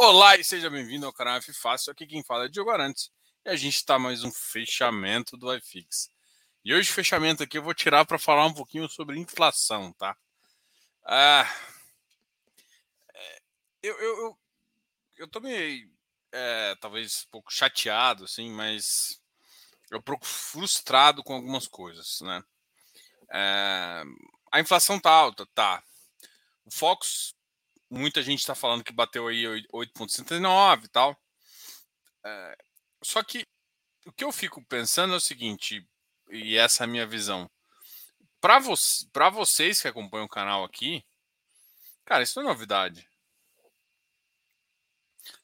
Olá e seja bem-vindo ao canal F Fácil. Aqui quem fala é Diogo Arantes e a gente está mais um fechamento do iFix. E hoje, fechamento aqui, eu vou tirar para falar um pouquinho sobre inflação, tá? Ah, é, eu, eu, eu, eu tô meio, é, talvez um pouco chateado, assim, mas eu pouco frustrado com algumas coisas, né? É, a inflação tá alta, tá. O Fox muita gente está falando que bateu aí 8,69 e tal. É, só que o que eu fico pensando é o seguinte, e essa é a minha visão. Para vo vocês que acompanham o canal aqui, cara, isso não é novidade.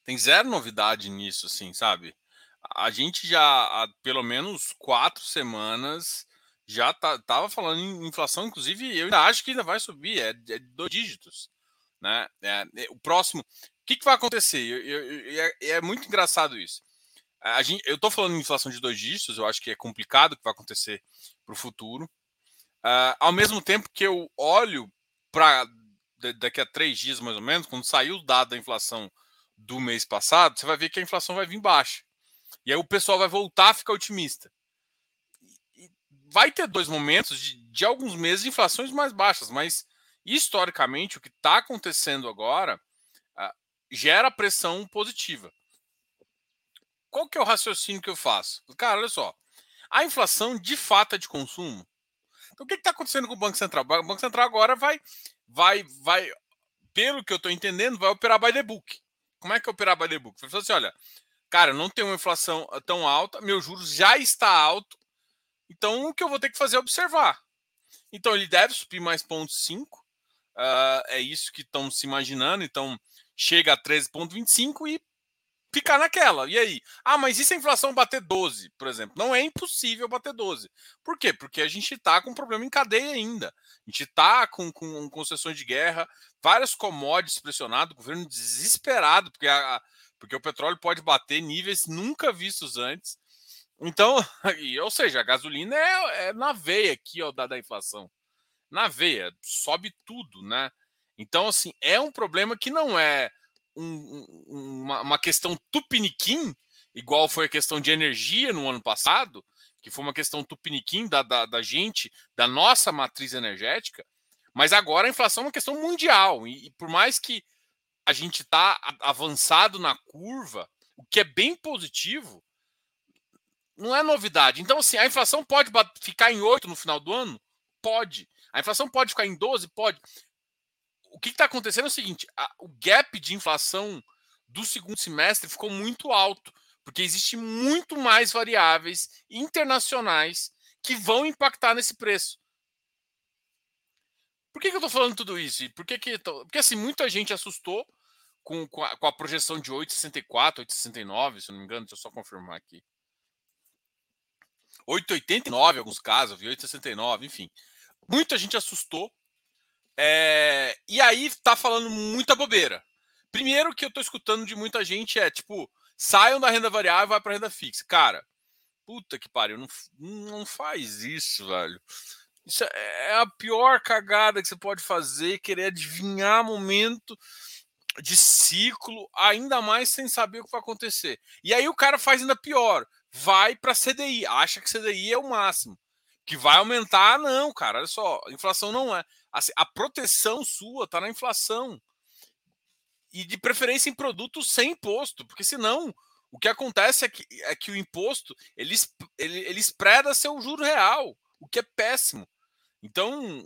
Tem zero novidade nisso, assim, sabe? A gente já há pelo menos quatro semanas já tá, tava falando em inflação, inclusive eu ainda acho que ainda vai subir, é, é dois dígitos. Né? É, o próximo, o que, que vai acontecer? Eu, eu, eu, é, é, muito engraçado isso. A gente, eu estou falando em inflação de dois dígitos, eu acho que é complicado o que vai acontecer para o futuro. Uh, ao mesmo tempo que eu olho para daqui a três dias, mais ou menos, quando saiu o dado da inflação do mês passado, você vai ver que a inflação vai vir baixa. E aí o pessoal vai voltar a ficar otimista. E vai ter dois momentos de, de alguns meses de inflações mais baixas, mas historicamente, o que está acontecendo agora uh, gera pressão positiva. Qual que é o raciocínio que eu faço? Cara, olha só. A inflação de fato é de consumo. Então, o que está acontecendo com o Banco Central? O Banco Central agora vai, vai, vai, pelo que eu estou entendendo, vai operar by the book. Como é que é operar by the book? Falar assim: olha, cara, não tem uma inflação ah, tão alta, meu juros já está alto, então o que eu vou ter que fazer é observar. Então ele deve subir mais pontos 5, Uh, é isso que estão se imaginando. Então, chega a 13,25 e ficar naquela. E aí? Ah, mas e se a inflação bater 12, por exemplo? Não é impossível bater 12. Por quê? Porque a gente está com um problema em cadeia ainda. A gente está com, com concessões de guerra, várias commodities pressionadas, governo desesperado, porque, a, porque o petróleo pode bater níveis nunca vistos antes. Então, ou seja, a gasolina é, é na veia aqui ó, da, da inflação na veia, sobe tudo, né? Então, assim, é um problema que não é um, uma, uma, questão tupiniquim, igual foi a questão de energia no ano passado, que foi uma questão tupiniquim da, da, da gente, da nossa matriz energética, mas agora a inflação é uma questão mundial. E, e por mais que a gente está avançado na curva, o que é bem positivo, não é novidade. Então, assim, a inflação pode ficar em 8 no final do ano? Pode. A inflação pode ficar em 12? Pode. O que está acontecendo é o seguinte: a, o gap de inflação do segundo semestre ficou muito alto, porque existe muito mais variáveis internacionais que vão impactar nesse preço. Por que, que eu estou falando tudo isso? Por que que tô... Porque assim, muita gente assustou com, com, a, com a projeção de 8,64, 8,69, se não me engano, deixa eu só confirmar aqui. 8,89 em alguns casos, 8,69, enfim. Muita gente assustou. É, e aí tá falando muita bobeira. Primeiro que eu tô escutando de muita gente é tipo, saiam da renda variável e vai para renda fixa. Cara, puta que pariu, não, não faz isso, velho. Isso é, é a pior cagada que você pode fazer, querer adivinhar momento de ciclo, ainda mais sem saber o que vai acontecer. E aí o cara faz ainda pior, vai para CDI, acha que CDI é o máximo que vai aumentar, não, cara. Olha só, inflação não é. Assim, a proteção sua está na inflação. E de preferência em produtos sem imposto, porque senão o que acontece é que, é que o imposto ele, ele, ele espreda seu juro real, o que é péssimo. Então,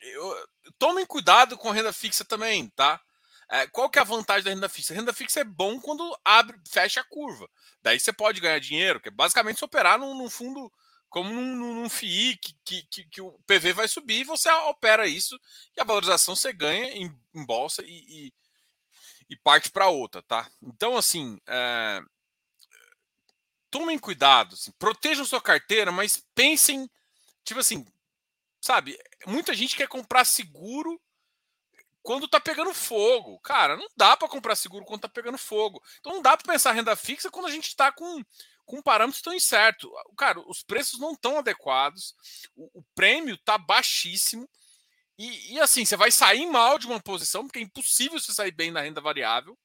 eu, tomem cuidado com a renda fixa também, tá? É, qual que é a vantagem da renda fixa? A renda fixa é bom quando abre, fecha a curva. Daí você pode ganhar dinheiro, que é basicamente se operar num, num fundo como num, num FII que, que, que, que, o PV vai subir, você opera isso e a valorização você ganha em, em bolsa e, e, e parte para outra, tá? Então, assim, é, tomem cuidado, assim, protejam sua carteira, mas pensem, tipo assim, sabe? Muita gente quer comprar seguro quando tá pegando fogo. Cara, não dá para comprar seguro quando tá pegando fogo. Então não dá para pensar renda fixa quando a gente está com com parâmetros tão incertos. Cara, os preços não estão adequados, o, o prêmio está baixíssimo. E, e, assim, você vai sair mal de uma posição, porque é impossível você sair bem na renda variável.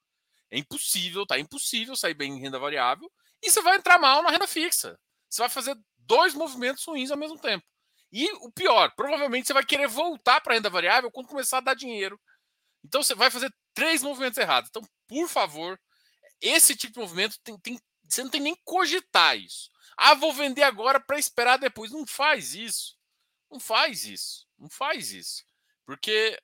É impossível, tá impossível sair bem em renda variável e você vai entrar mal na renda fixa. Você vai fazer dois movimentos ruins ao mesmo tempo. E o pior, provavelmente você vai querer voltar para a renda variável quando começar a dar dinheiro. Então você vai fazer três movimentos errados. Então, por favor, esse tipo de movimento tem, tem, você não tem nem cogitar isso. Ah, vou vender agora para esperar depois. Não faz isso. Não faz isso. Não faz isso. Porque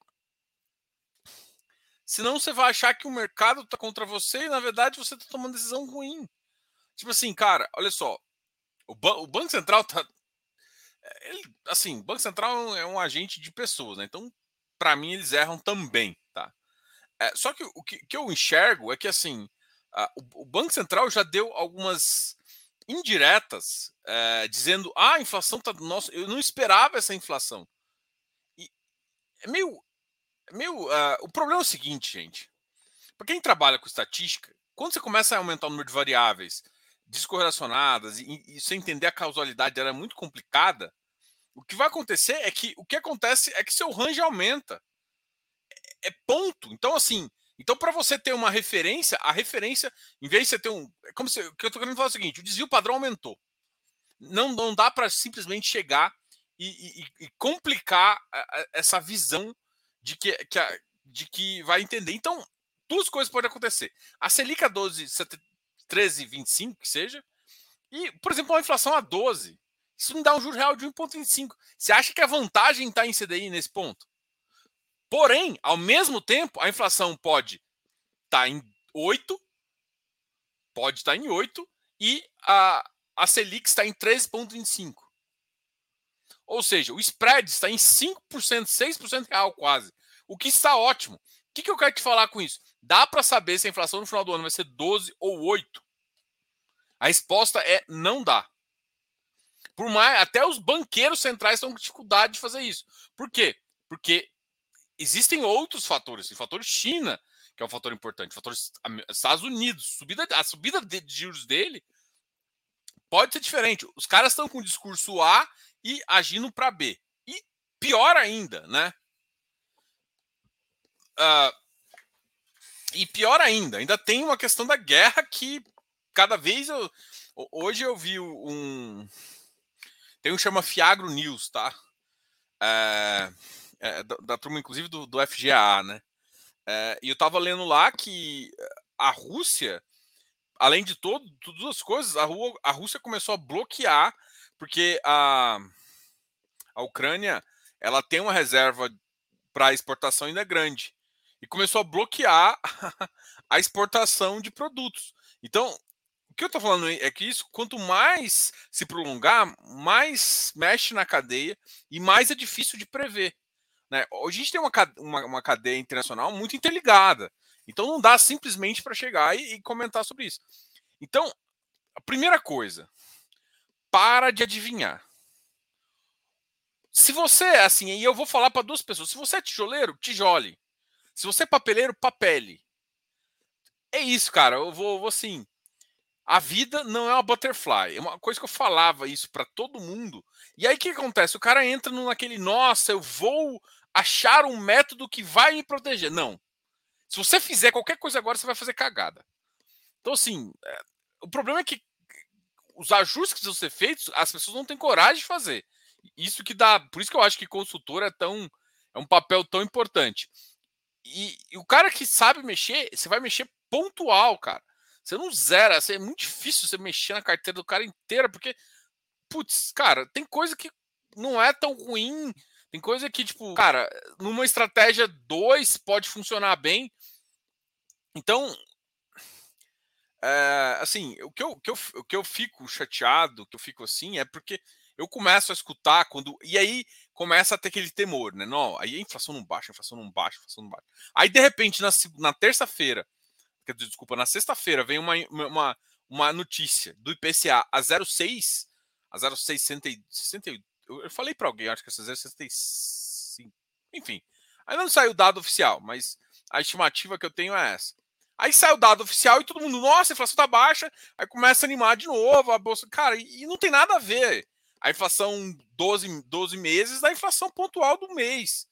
senão você vai achar que o mercado está contra você e na verdade você está tomando decisão ruim. Tipo assim, cara, olha só. O, ban o Banco Central tá. Ele, assim, o Banco Central é um agente de pessoas, né? Então, para mim, eles erram também, tá? É, só que o que, que, eu enxergo é que, assim, o, Banco Central já deu algumas indiretas é, dizendo: ah, a inflação tá. Nossa, eu não esperava essa inflação. E é meio. É meio uh, o problema é o seguinte, gente. Para quem trabalha com estatística, quando você começa a aumentar o número de variáveis descorrelacionadas e, e sem entender a causalidade era muito complicada, o que vai acontecer é que o que acontece é que seu range aumenta. É, é ponto. Então, assim, então para você ter uma referência, a referência, em vez de você ter um. É como se. O que eu estou querendo falar é o seguinte: o desvio padrão aumentou. Não, não dá para simplesmente chegar e, e, e complicar essa visão de que, que a, de que vai entender. Então, duas coisas podem acontecer. A Selic a 12, 13,25 que seja, e, por exemplo, uma inflação a 12. Isso não dá um juro real de 1,25. Você acha que a vantagem está em CDI nesse ponto? Porém, ao mesmo tempo, a inflação pode estar tá em 8, pode estar tá em 8, e a, a Selic está em 13,25. Ou seja, o spread está em 5%, 6% real quase. O que está ótimo. O que, que eu quero te falar com isso? Dá para saber se a inflação no final do ano vai ser 12 ou 8? A resposta é não dá. Por mais, até os banqueiros centrais estão com dificuldade de fazer isso. Por quê? Porque existem outros fatores. O fator China, que é um fator importante, o fator Estados Unidos, subida, a subida de juros dele pode ser diferente. Os caras estão com o discurso A e agindo para B. E pior ainda, né? Uh, e pior ainda, ainda tem uma questão da guerra que cada vez eu. Hoje eu vi um. Tem um chama Fiagro News, tá? É, é, da, da, turma, inclusive, do, do FGA, né? É, e eu tava lendo lá que a Rússia, além de todo, todas as coisas, a, a Rússia começou a bloquear, porque a, a Ucrânia ela tem uma reserva para exportação ainda grande. E começou a bloquear a exportação de produtos. Então, o que eu estou falando é que isso, quanto mais se prolongar, mais mexe na cadeia e mais é difícil de prever. Né? A gente tem uma, uma, uma cadeia internacional muito interligada. Então não dá simplesmente para chegar e, e comentar sobre isso. Então, a primeira coisa, para de adivinhar. Se você é assim, e eu vou falar para duas pessoas, se você é tijoleiro, tijole. Se você é papeleiro, papele. É isso, cara. Eu vou, vou assim. A vida não é uma butterfly. É uma coisa que eu falava isso para todo mundo. E aí o que acontece? O cara entra naquele, nossa, eu vou achar um método que vai me proteger. Não. Se você fizer qualquer coisa agora, você vai fazer cagada. Então, assim, é, o problema é que os ajustes que precisam ser feitos, as pessoas não têm coragem de fazer. Isso que dá. Por isso que eu acho que consultor é tão. É um papel tão importante. E, e o cara que sabe mexer, você vai mexer pontual, cara. Você não zera, assim, é muito difícil você mexer na carteira do cara inteira, porque, putz, cara, tem coisa que não é tão ruim, tem coisa que, tipo, cara, numa estratégia 2 pode funcionar bem. Então, é, assim, o que, eu, que eu, o que eu fico chateado, que eu fico assim, é porque eu começo a escutar quando. E aí começa a ter aquele temor, né? Não, aí a inflação não baixa, a inflação não baixa, a inflação não baixa. Aí, de repente, na, na terça-feira, desculpa, na sexta-feira vem uma, uma, uma notícia do IPCA a 0,6, a 0,668. Eu, falei para alguém, acho que é 0,65. Enfim, ainda não saiu o dado oficial, mas a estimativa que eu tenho é essa. Aí sai o dado oficial e todo mundo, nossa, a inflação tá baixa, aí começa a animar de novo a bolsa. Cara, e, e não tem nada a ver a inflação 12, 12 meses da inflação pontual do mês,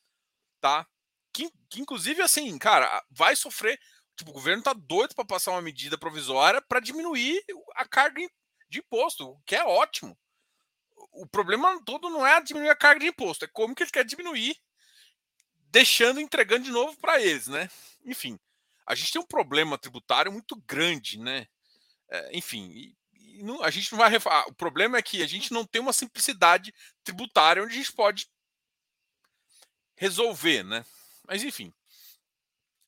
tá? Que, que inclusive, assim, cara, vai sofrer. tipo, o governo tá doido para passar uma medida provisória para diminuir a carga de imposto, o que é ótimo. O problema todo não é diminuir a carga de imposto, é como que ele quer diminuir, deixando, entregando de novo para eles, né? Enfim, a gente tem um problema tributário muito grande, né? É, enfim, e, e não, a gente não vai. Ah, o problema é que a gente não tem uma simplicidade tributária onde a gente pode resolver, né? Mas enfim.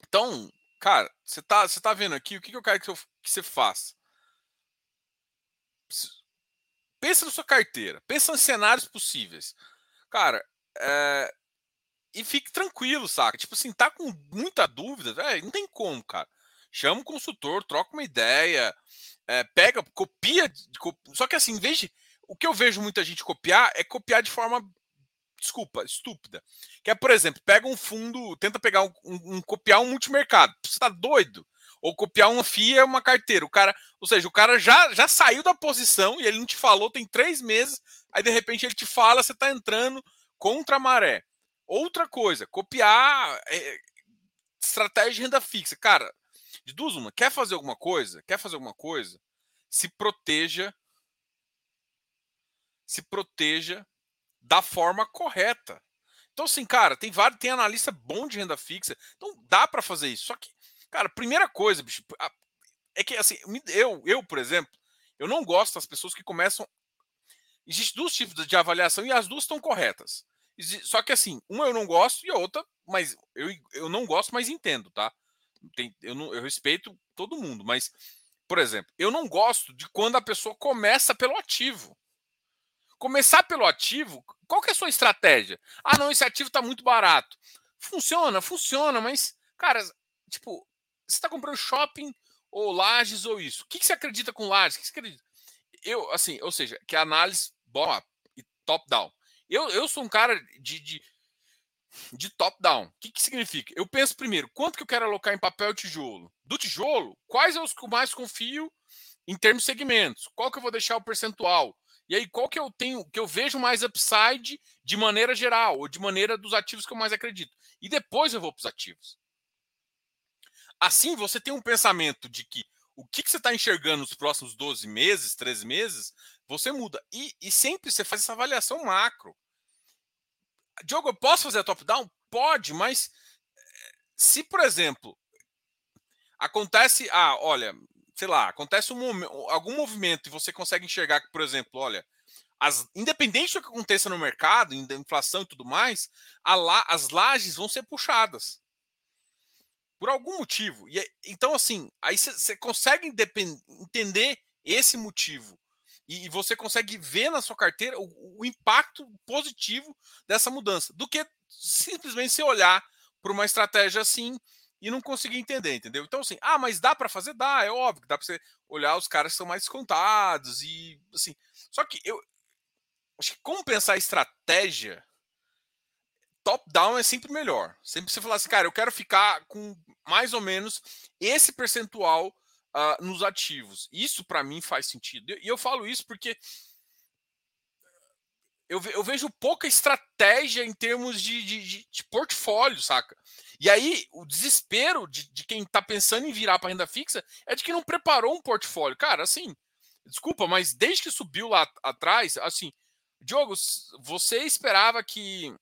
Então, cara, você tá, você tá vendo aqui o que, que eu quero que, que você faça. Pensa na sua carteira, pensa em cenários possíveis. Cara, é, e fique tranquilo, saca? Tipo assim, tá com muita dúvida, não tem como, cara. Chama o consultor, troca uma ideia, é, pega, copia, Só que assim, em vez de. O que eu vejo muita gente copiar é copiar de forma desculpa, estúpida. Que é, por exemplo, pega um fundo, tenta pegar um, um, um copiar um multimercado. Você tá doido? Ou copiar uma FIA, uma carteira. O cara, ou seja, o cara já, já saiu da posição e ele não te falou, tem três meses, aí de repente ele te fala, você tá entrando contra a maré. Outra coisa, copiar é, estratégia de renda fixa. Cara, de duas uma, quer fazer alguma coisa? Quer fazer alguma coisa? Se proteja se proteja da forma correta. Então, assim, cara, tem vários, tem analista bom de renda fixa, então dá para fazer isso. Só que, cara, primeira coisa, bicho, é que assim, eu, eu, por exemplo, eu não gosto das pessoas que começam. Existem dois tipos de avaliação e as duas estão corretas. Só que assim, uma eu não gosto e a outra, mas eu, eu não gosto, mas entendo, tá? Tem, eu, não, eu respeito todo mundo, mas, por exemplo, eu não gosto de quando a pessoa começa pelo ativo começar pelo ativo, qual que é a sua estratégia? Ah, não, esse ativo está muito barato. Funciona, funciona, mas, cara, tipo, você está comprando shopping ou lajes ou isso. O que, que você acredita com lajes? O que você acredita? Eu, assim, ou seja, que a análise bottom-up e top-down. Eu, eu sou um cara de, de, de top-down. O que, que significa? Eu penso primeiro, quanto que eu quero alocar em papel e tijolo? Do tijolo, quais são os que eu mais confio em termos de segmentos? Qual que eu vou deixar o percentual? E aí, qual que eu tenho, que eu vejo mais upside de maneira geral, ou de maneira dos ativos que eu mais acredito. E depois eu vou para os ativos. Assim, você tem um pensamento de que o que, que você está enxergando nos próximos 12 meses, 13 meses, você muda. E, e sempre você faz essa avaliação macro. Diogo, eu posso fazer a top-down? Pode, mas eh, se, por exemplo, acontece, ah, olha, sei lá, acontece um, algum movimento e você consegue enxergar que, por exemplo, olha, as, independente do que aconteça no mercado, da inflação e tudo mais, la, as lajes vão ser puxadas. Por algum motivo. E, então, assim, aí você consegue entender esse motivo. E, e, você consegue ver na sua carteira o, o impacto positivo dessa mudança. Do que simplesmente você olhar para uma estratégia assim e não conseguir entender, entendeu? Então, assim, ah, mas dá para fazer? Dá, é óbvio, dá para você olhar os caras que são mais descontados e assim. Só que eu acho que como pensar estratégia, top-down é sempre melhor. Sempre você falar assim, cara, eu quero ficar com mais ou menos esse percentual uh, nos ativos. Isso para mim faz sentido. E eu falo isso porque eu, eu vejo pouca estratégia em termos de, de, de, portfólio, saca? E aí, o desespero de, de quem está pensando em virar para renda fixa é de que não preparou um portfólio. Cara, assim, desculpa, mas desde que subiu lá atrás, assim, Diogo, você esperava que,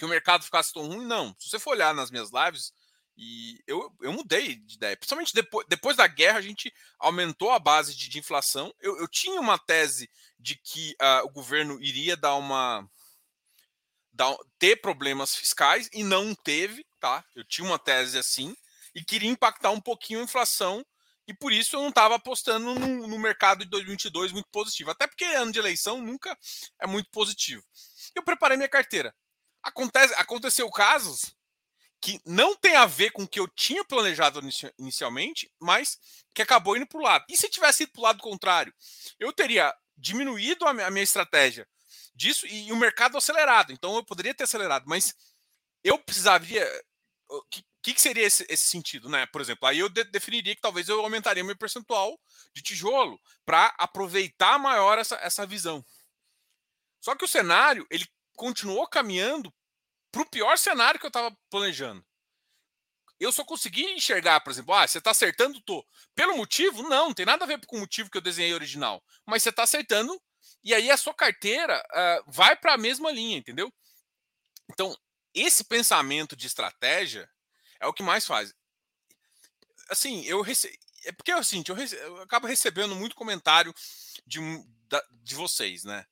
que o mercado ficasse tão ruim? Não. Se você for olhar nas minhas lives, e eu, eu mudei de ideia. Principalmente depois, depois da guerra, a gente aumentou a base de, de inflação. Eu, eu, tinha uma tese de que uh, o governo iria dar uma. Dar, ter problemas fiscais e não teve, tá? Eu tinha uma tese assim e queria impactar um pouquinho a inflação e por isso eu não estava apostando no, no, mercado de 2022 muito positivo. Até porque ano de eleição nunca é muito positivo. Eu preparei minha carteira. Acontece, aconteceu casos que não tem a ver com o que eu tinha planejado inicialmente, mas que acabou indo para o lado. E se tivesse ido para o lado contrário? Eu teria diminuído a minha, estratégia disso e o mercado acelerado. Então eu poderia ter acelerado, mas eu precisaria. O que, que, seria esse, esse, sentido, né? Por exemplo, aí eu de, definiria que talvez eu aumentaria meu percentual de tijolo para aproveitar maior essa, essa visão. Só que o cenário ele continuou caminhando para o pior cenário que eu estava planejando. eu só consegui enxergar, por exemplo, ah, você está acertando, tô. Pelo motivo? Não, não tem nada a ver com o motivo que eu desenhei original. Mas você está acertando, e aí a sua carteira uh, vai para a mesma linha, entendeu? Então, esse pensamento de estratégia é o que mais faz. Assim, eu rece... é porque seguinte, eu, rece... eu acabo recebendo muito comentário de, de vocês, né?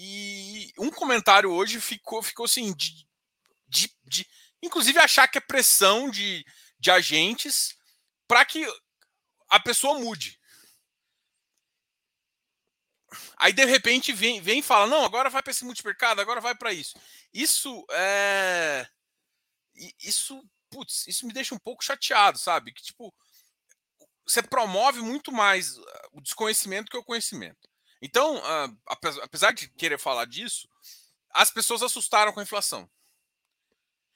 E um comentário hoje ficou, ficou assim, de, de, de inclusive achar que é pressão de, de agentes para que a pessoa mude. Aí de repente vem, vem e fala: não, agora vai para esse multimercado, agora vai para isso. Isso é. Isso, putz, isso me deixa um pouco chateado, sabe? Que tipo, você promove muito mais o desconhecimento que o conhecimento. Então, uh, apesar de querer falar disso, as pessoas assustaram com a inflação.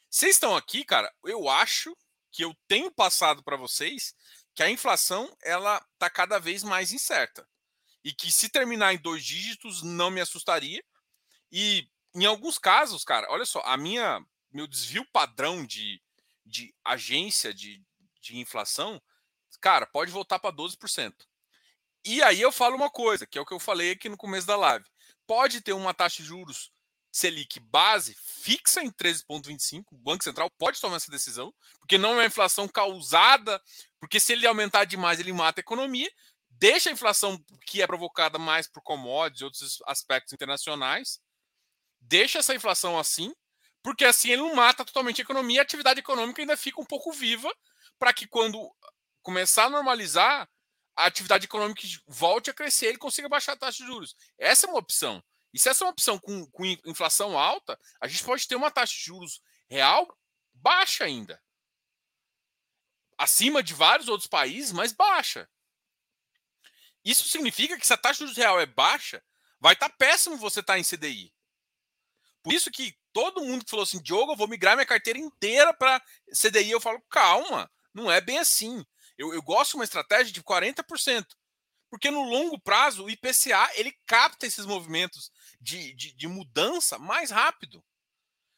Vocês estão aqui, cara, eu acho que eu tenho passado para vocês que a inflação ela está cada vez mais incerta e que se terminar em dois dígitos não me assustaria. E em alguns casos, cara, olha só, a minha meu desvio padrão de, de agência de, de inflação, cara, pode voltar para 12%. E aí eu falo uma coisa, que é o que eu falei aqui no começo da live. Pode ter uma taxa de juros Selic base fixa em 13,25. O Banco Central pode tomar essa decisão, porque não é uma inflação causada, porque se ele aumentar demais, ele mata a economia deixa a inflação que é provocada mais por commodities e outros aspectos internacionais, deixa essa inflação assim, porque assim ele não mata totalmente a economia, a atividade econômica ainda fica um pouco viva para que quando começar a normalizar, a atividade econômica volte a crescer, ele consiga baixar a taxa de juros. Essa é uma opção. E se essa é uma opção com, com inflação alta, a gente pode ter uma taxa de juros real baixa ainda. Acima de vários outros países, mas baixa. Isso significa que se a taxa de juros real é baixa, vai estar tá péssimo você estar tá em CDI. Por isso que todo mundo que falou assim, Diogo, eu vou migrar minha carteira inteira para CDI, eu falo, calma, não é bem assim. Eu, eu gosto de uma estratégia de 40%. Porque no longo prazo, o IPCA ele capta esses movimentos de, de, de mudança mais rápido.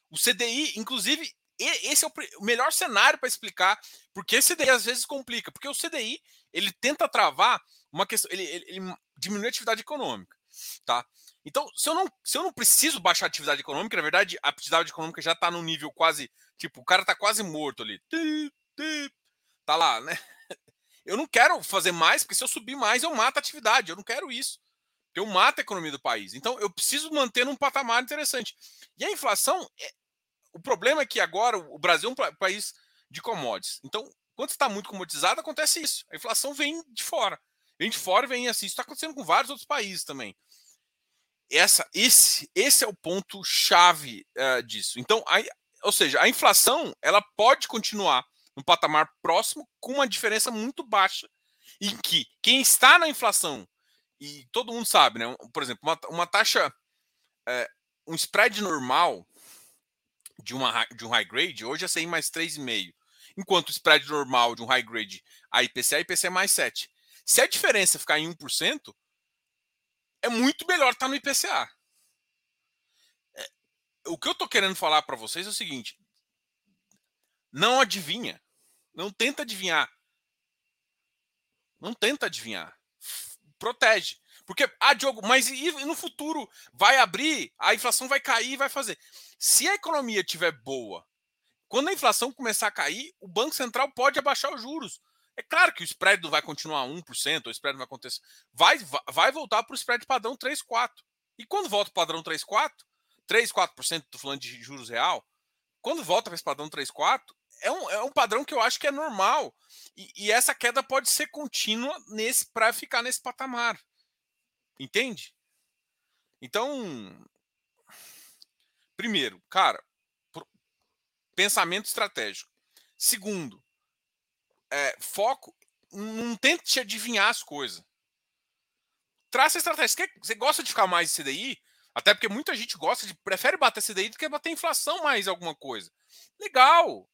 O CDI, inclusive, esse é o melhor cenário para explicar porque esse CDI às vezes complica. Porque o CDI ele tenta travar uma questão, ele, ele, ele diminui a atividade econômica, tá? Então, se eu não, se eu não preciso baixar a atividade econômica, na verdade, a atividade econômica já está no nível quase, tipo, o cara está quase morto ali. Tá lá, né? Eu não quero fazer mais, porque se eu subir mais, eu mato a atividade. Eu não quero isso. Eu mato a economia do país. Então, eu preciso manter num patamar interessante. E a inflação, é... o problema é que agora o Brasil é um país de commodities. Então, quando está muito comoditizado, acontece isso. A inflação vem de fora. Vem de fora e vem assim. Isso está acontecendo com vários outros países também. Essa, esse, esse é o ponto chave uh, disso. Então, a, ou seja, a inflação ela pode continuar no patamar próximo com uma diferença muito baixa, em que quem está na inflação e todo mundo sabe, né? Por exemplo, uma, uma taxa, é, um spread normal de, uma, de um high grade hoje é 100 mais 3,5 enquanto o spread normal de um high grade a IPCA, IPCA é mais 7. Se a diferença ficar em 1%, é muito melhor estar no IPCA. É, o que eu estou querendo falar para vocês é o seguinte: não adivinha. Não tenta adivinhar. Não tenta adivinhar. Protege. Porque, ah, Diogo, mas e no futuro vai abrir, a inflação vai cair vai fazer. Se a economia estiver boa quando a inflação começar a cair, o Banco Central pode abaixar os juros. É claro que o spread não vai continuar 1%, o spread não vai acontecer. Vai, vai voltar para o spread padrão 3, 4. E quando volta para o padrão 3, 4, 3, 4%, estou falando de juros real, quando volta para esse padrão 3, 4, é um, é um padrão que eu acho que é normal. E, e essa queda pode ser contínua nesse para ficar nesse patamar. Entende? Então, primeiro, cara, pensamento estratégico. Segundo, é, foco, não tente te adivinhar as coisas. Traça estratégia. Você, você gosta de ficar mais em CDI? Até porque muita gente gosta de prefere bater CDI do que bater inflação mais alguma coisa. Legal.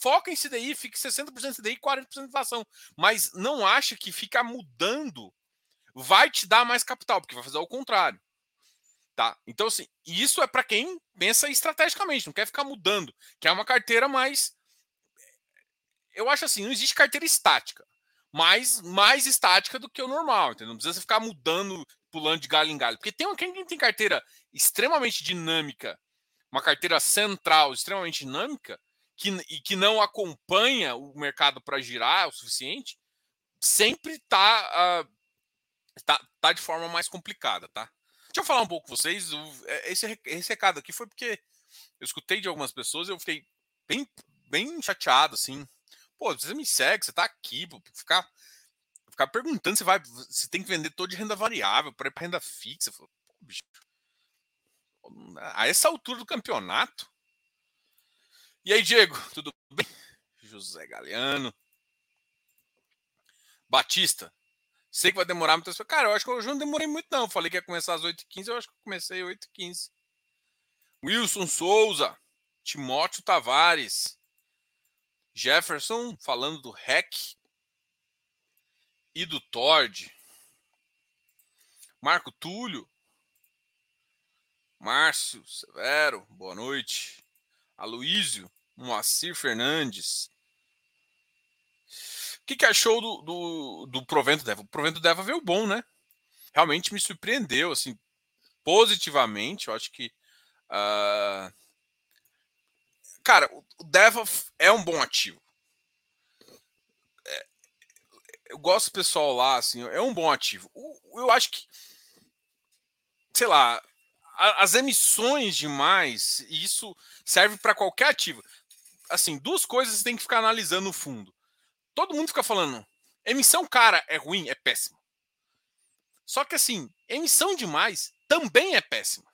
Foca em CDI, fique 60% CDI, 40% inflação. Mas não acha que ficar mudando vai te dar mais capital, porque vai fazer o contrário. Tá? Então, assim, isso é para quem pensa estrategicamente, não quer ficar mudando, quer uma carteira mais. eu acho assim, não existe carteira estática, mas mais estática do que o normal, entendeu? Não precisa ficar mudando, pulando de galho em galho. Porque tem quem tem carteira extremamente dinâmica, uma carteira central extremamente dinâmica, que, e que não acompanha o mercado para girar o suficiente, sempre está uh, tá, tá de forma mais complicada, tá? Deixa eu falar um pouco com vocês. É, esse, esse recado aqui foi porque eu escutei de algumas pessoas e eu fiquei bem, bem chateado, assim. Pô, você me segue, você tá aqui, pô, ficar, ficar perguntando se vai, se tem que vender todo de renda variável para ir para renda fixa. Pô, bicho, a essa altura do campeonato. E aí, Diego, tudo bem? José Galeano. Batista, sei que vai demorar muito. Cara, eu acho que hoje não demorei muito, não. Falei que ia começar às 8h15, eu acho que comecei às 8h15. Wilson Souza, Timóteo Tavares, Jefferson falando do REC e do Tord. Marco Túlio, Márcio Severo, boa noite. Aloísio, Moacir Fernandes. O que, que achou do, do, do Provento Deva? O Provento Deva veio bom, né? Realmente me surpreendeu, assim, positivamente. Eu acho que Uh, cara, o Deva é um bom ativo. É, eu gosto do pessoal lá, assim, é um bom ativo. Eu acho que, sei lá, as emissões demais, isso serve para qualquer ativo. Assim, duas coisas você tem que ficar analisando no fundo. Todo mundo fica falando, emissão cara é ruim, é péssima. Só que assim, emissão demais também é péssima.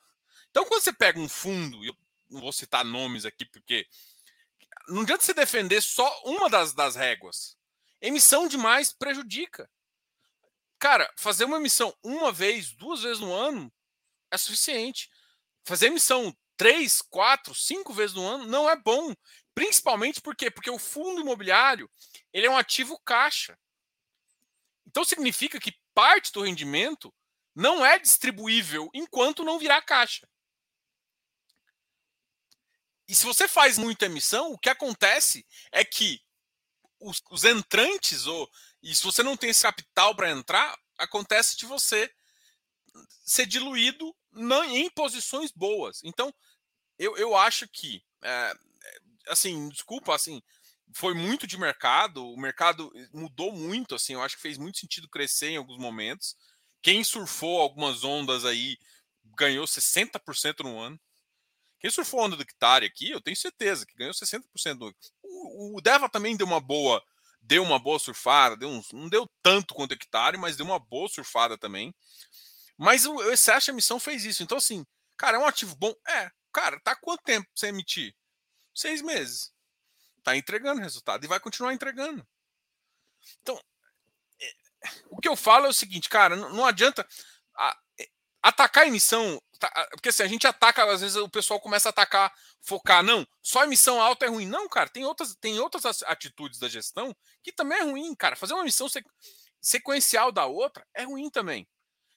Então, quando você pega um fundo, eu não vou citar nomes aqui, porque não adianta você defender só uma das, das réguas. Emissão demais prejudica. Cara, fazer uma emissão uma vez, duas vezes no ano é suficiente. Fazer emissão três, quatro, cinco vezes no ano não é bom. Principalmente por quê? Porque o fundo imobiliário ele é um ativo caixa. Então significa que parte do rendimento não é distribuível enquanto não virar caixa. E se você faz muita emissão, o que acontece é que os, os entrantes, ou e se você não tem esse capital para entrar, acontece de você ser diluído em posições boas. Então, eu, eu acho que, é, assim, desculpa, assim, foi muito de mercado, o mercado mudou muito, assim, eu acho que fez muito sentido crescer em alguns momentos. Quem surfou algumas ondas aí ganhou 60% no ano. Quem surfou onda do hectare aqui, eu tenho certeza que ganhou 60% do. O, o Deva também deu uma boa, deu uma boa surfada, deu não deu tanto quanto o hectare, mas deu uma boa surfada também. Mas o, o Excesso Emissão fez isso. Então, assim, cara, é um ativo bom? É. Cara, tá quanto tempo você emitir? Seis meses. Tá entregando resultado e vai continuar entregando. Então, é, o que eu falo é o seguinte, cara, não, adianta. É, atacar a emissão Tá, porque assim, a gente ataca, às vezes o pessoal começa a atacar, focar, não, só emissão alta é ruim. Não, cara, tem outras, tem outras atitudes da gestão que também é ruim, cara. Fazer uma emissão sequencial da outra é ruim também.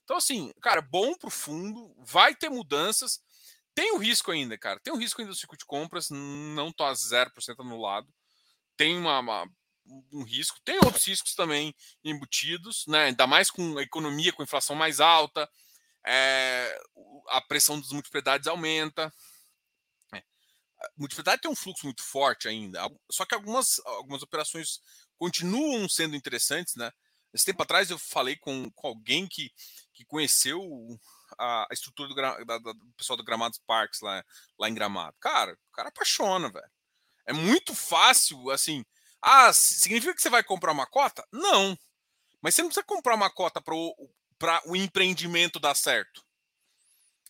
Então, assim, cara, bom pro fundo, vai ter mudanças. Tem o risco ainda, cara. Tem o risco ainda do ciclo de compras, não tô a 0% anulado. Tem uma, uma, um risco. Tem outros riscos também embutidos, né? Ainda mais com a economia, com a inflação mais alta é, a pressão das multiplicidades aumenta. É. Tem um fluxo muito forte ainda, só que algumas, algumas operações continuam sendo interessantes. Né? Esse tempo atrás eu falei com, com alguém que, que conheceu a, estrutura do, da, da, do pessoal do Gramados Parks lá, lá em Gramado. Cara, o cara apaixona, velho. É muito fácil, assim. Ah, significa que você vai comprar uma cota? Não. Mas você não precisa comprar uma cota para o empreendimento dar certo.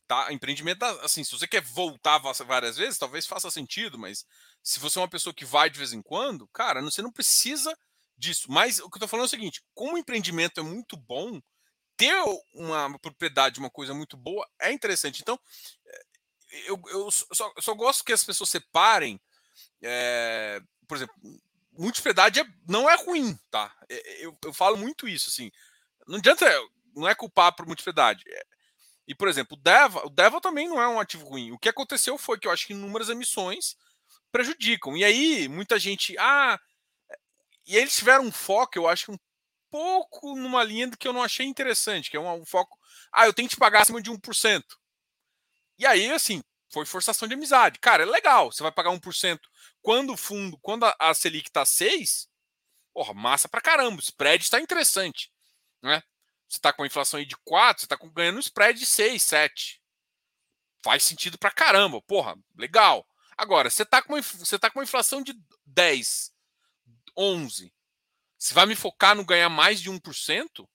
Tá? Empreendimento, assim, se você quer voltar várias vezes, talvez faça sentido, mas se você é uma pessoa que vai de vez em quando, cara, você não precisa disso. Mas o que eu tô falando é o seguinte: como o empreendimento é muito bom, ter uma propriedade, uma coisa muito boa, é interessante. Então, eh, eu, eu, só, eu só gosto que as pessoas separem. É, por exemplo, multipropriedade é, não é ruim, tá? Eu, eu falo muito isso, assim. Não adianta não é culpar por multiplicidade. É, e, por exemplo, o Deva, o Deva também não é um ativo ruim. O que aconteceu foi que eu acho que inúmeras emissões prejudicam. E aí, muita gente. Ah, e eles tiveram um foco, eu acho, um pouco numa linha que eu não achei interessante, que é um, um foco. Ah, eu tenho que te pagar acima de 1%. E aí, assim, foi forçação de amizade. Cara, é legal, você vai pagar 1%. Quando o fundo, quando a, a Selic tá 6, porra, massa pra caramba, o spread está interessante. Né? Você está com a inflação aí de 4, você está ganhando um spread de 6, 7. Faz sentido pra caramba, porra, legal. Agora, você está com, uma, você tá com uma inflação de 10, 11. Você vai me focar no ganhar mais de 1%?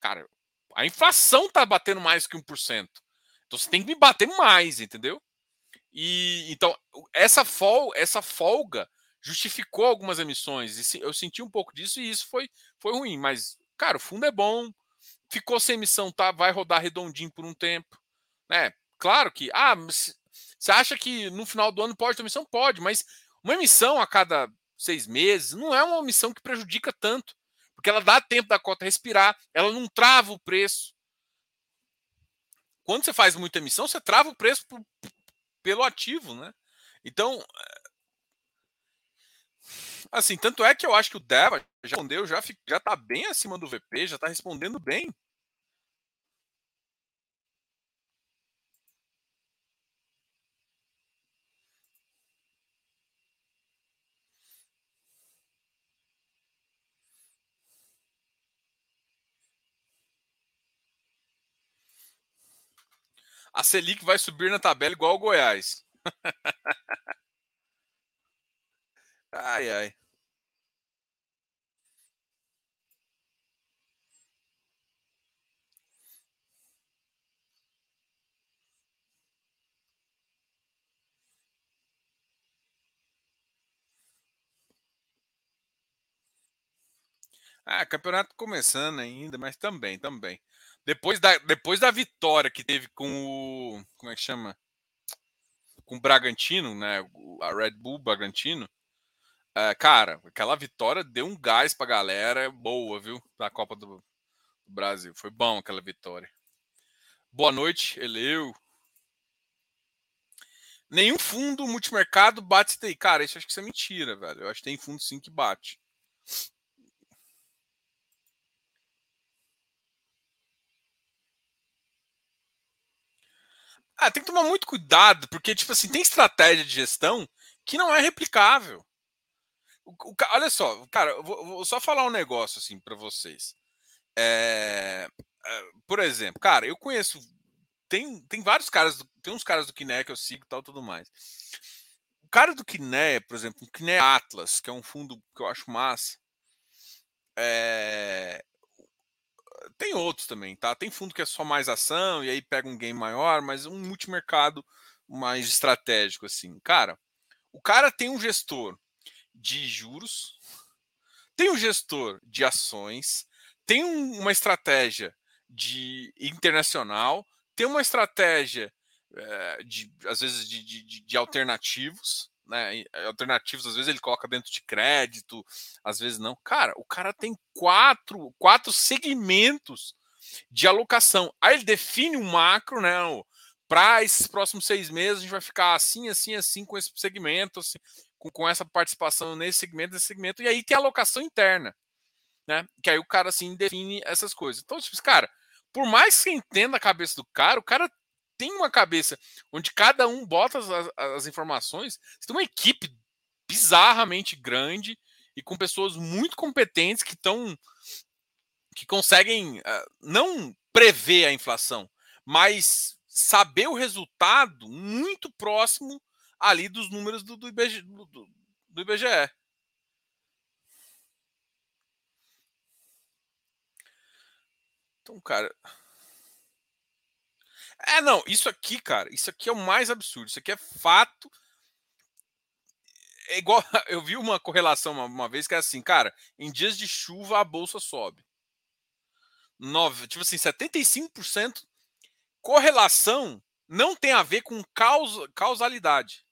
Cara, a inflação tá batendo mais que 1%. Então você tem que me bater mais, entendeu? E então essa folga, essa folga justificou algumas emissões. Eu senti um pouco disso e isso foi, foi ruim. Mas, cara, o fundo é bom, ficou sem emissão, tá? Vai rodar redondinho por um tempo. Né? Claro que. Ah, você acha que no final do ano pode ter emissão? Pode, mas uma emissão a cada seis meses não é uma emissão que prejudica tanto. Porque ela dá tempo da cota respirar, ela não trava o preço. Quando você faz muita emissão, você trava o preço pelo ativo, né? Então, assim, tanto é que eu acho que o Deva já respondeu, já, já tá bem acima do VP, já tá respondendo bem. A Selic vai subir na tabela igual o Goiás. ai, ai. Ah, campeonato começando ainda, mas também, também. Depois da, depois da vitória que teve com o. Como é que chama? Com o Bragantino, né? A Red Bull Bragantino. É, cara, aquela vitória deu um gás pra galera boa, viu? Da Copa do Brasil. Foi bom aquela vitória. Boa noite, Eleu. Nenhum fundo multimercado bate daí. Cara, isso acho que isso é mentira, velho. Eu acho que tem fundo sim que bate. Ah, tem que tomar muito cuidado, porque, tipo assim, tem estratégia de gestão que não é replicável. O, o, olha só, cara, eu vou, vou, só falar um negócio assim para vocês. É, é, por exemplo, cara, eu conheço. Tem, tem vários caras, tem uns caras do Kiné que eu sigo e tal, tudo mais. O cara do Kiné, por exemplo, o Kiné Atlas, que é um fundo que eu acho massa. É, tem outros também, tá? Tem fundo que é só mais ação e aí pega um game maior, mas um multimercado mais estratégico, assim. Cara, o cara tem um gestor de juros, tem um gestor de ações, tem um, uma estratégia de internacional, tem uma estratégia é, de às vezes de, de, de alternativos, né, alternativos, às vezes ele coloca dentro de crédito, às vezes não. Cara, o cara tem quatro, quatro segmentos de alocação. Aí ele define um macro, né? Para esses próximos seis meses, a gente vai ficar assim, assim, assim, com esse segmento, assim, com, com essa participação nesse segmento, nesse segmento, e aí tem alocação interna, né? Que aí o cara assim define essas coisas. Então, tipo, cara, por mais que entenda a cabeça do cara, o cara tem uma cabeça onde cada um bota as, as informações. Você tem uma equipe bizarramente grande e com pessoas muito competentes que estão que conseguem uh, não prever a inflação, mas saber o resultado muito próximo ali dos números do, do, IBGE, do, do IBGE. Então, cara, é, não, isso aqui, cara, isso aqui é o mais absurdo. Isso aqui é fato. É igual. Eu vi uma correlação uma, uma vez que é assim, cara, em dias de chuva a bolsa sobe. Nove, tipo assim, 75% correlação não tem a ver com causa, causalidade.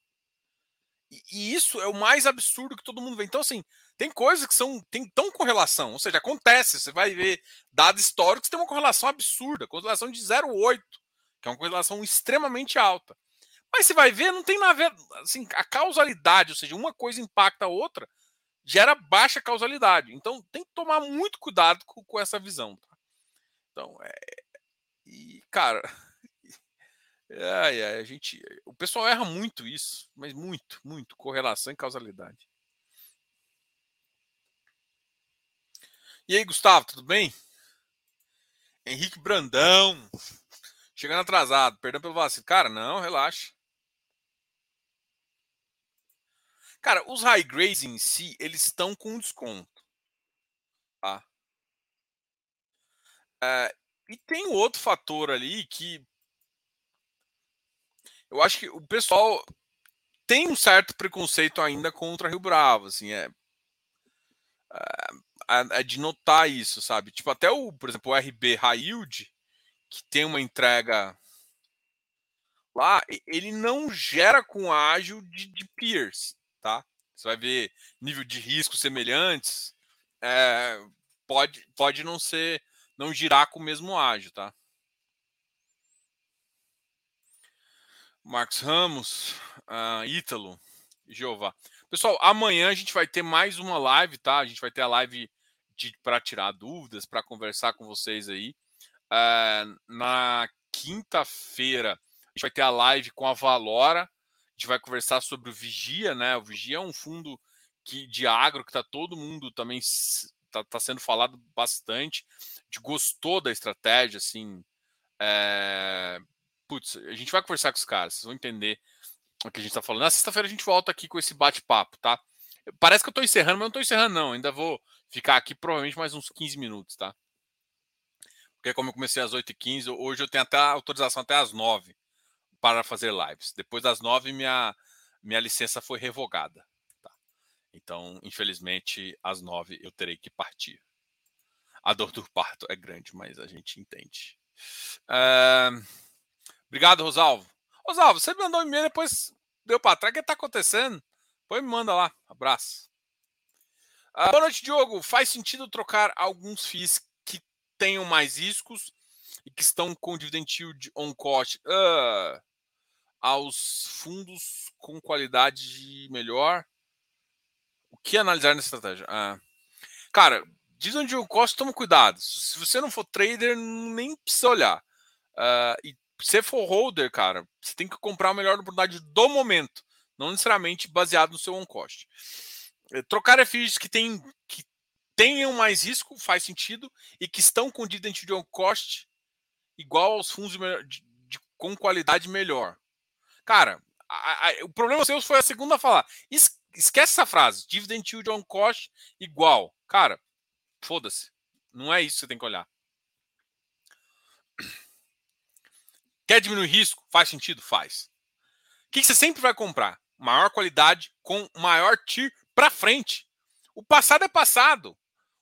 E, e, isso é o mais absurdo que todo mundo vê. Então, assim, tem coisas que são tem tão correlação, ou seja, acontece, você vai ver dados históricos tem uma correlação absurda, correlação de 0,8 que é uma correlação extremamente alta. Mas você vai ver, não tem nada a ver, assim, a causalidade, ou seja, uma coisa impacta a outra, gera baixa causalidade. Então tem que tomar muito cuidado com, com essa visão. Tá? Então, é. E, cara. Ai, ai, a gente, o pessoal erra muito isso, mas muito, muito, correlação e causalidade. E aí, Gustavo, tudo bem? Henrique Brandão, chegando atrasado, perdão pelo vacilo. Cara, não, relaxa. Cara, os high grades em si, eles estão com desconto. Tá? É, e tem outro fator ali que eu acho que o pessoal tem um certo preconceito ainda contra Rio Bravo, assim, é, é, é de notar isso, sabe? Tipo, até o, por exemplo, o RB Railde, que tem uma entrega lá, ele não gera com ágil de, de peers, tá? Você vai ver nível de risco semelhantes, é, pode, pode não ser, não girar com o mesmo ágio, tá? Marcos Ramos, uh, Ítalo, Jeová. Pessoal, amanhã a gente vai ter mais uma live, tá? A gente vai ter a live para tirar dúvidas, para conversar com vocês aí. Uh, na quinta-feira a gente vai ter a live com a Valora a gente vai conversar sobre o Vigia, né? O Vigia é um fundo que, de agro que está todo mundo também está tá sendo falado bastante. A gente gostou da estratégia, assim. É... Putz, a gente vai conversar com os caras, vocês vão entender o que a gente está falando. Na sexta-feira a gente volta aqui com esse bate-papo, tá? Parece que eu estou encerrando, mas não estou encerrando, não. Ainda vou ficar aqui provavelmente mais uns 15 minutos, tá? Porque como eu comecei às 8h15, hoje eu tenho até autorização até às 9 para fazer lives. Depois das nove, minha, minha licença foi revogada. Tá? Então, infelizmente, às nove eu terei que partir. A dor do parto é grande, mas a gente entende. Uh, obrigado, Rosalvo. Rosalvo, você me mandou um e-mail, depois deu para trás. O que está acontecendo? Depois me manda lá. Abraço. Uh, boa noite, Diogo. Faz sentido trocar alguns FIIs tenham mais riscos e que estão com dividend yield on cost? Uh, aos fundos com qualidade melhor. O que analisar nessa estratégia? Ah, cara, onde eu gosto, toma cuidado. Se você não for trader, nem precisa olhar. Uh, e se for holder, cara, você tem que comprar a melhor oportunidade do momento, não necessariamente baseado no seu on cost. Eh, trocar FIIs que, tem, que tenham mais risco faz sentido e que estão com dividend de on cost igual aos fundos de, de, de, com qualidade melhor. Cara, a, a, o problema seu foi a segunda a falar. Es, esquece essa frase. Dividend yield on cost igual. Cara, foda-se. Não é isso que você tem que olhar. Quer diminuir risco? Faz sentido? Faz. O que você sempre vai comprar? Maior qualidade com maior TIR para frente. O passado é passado.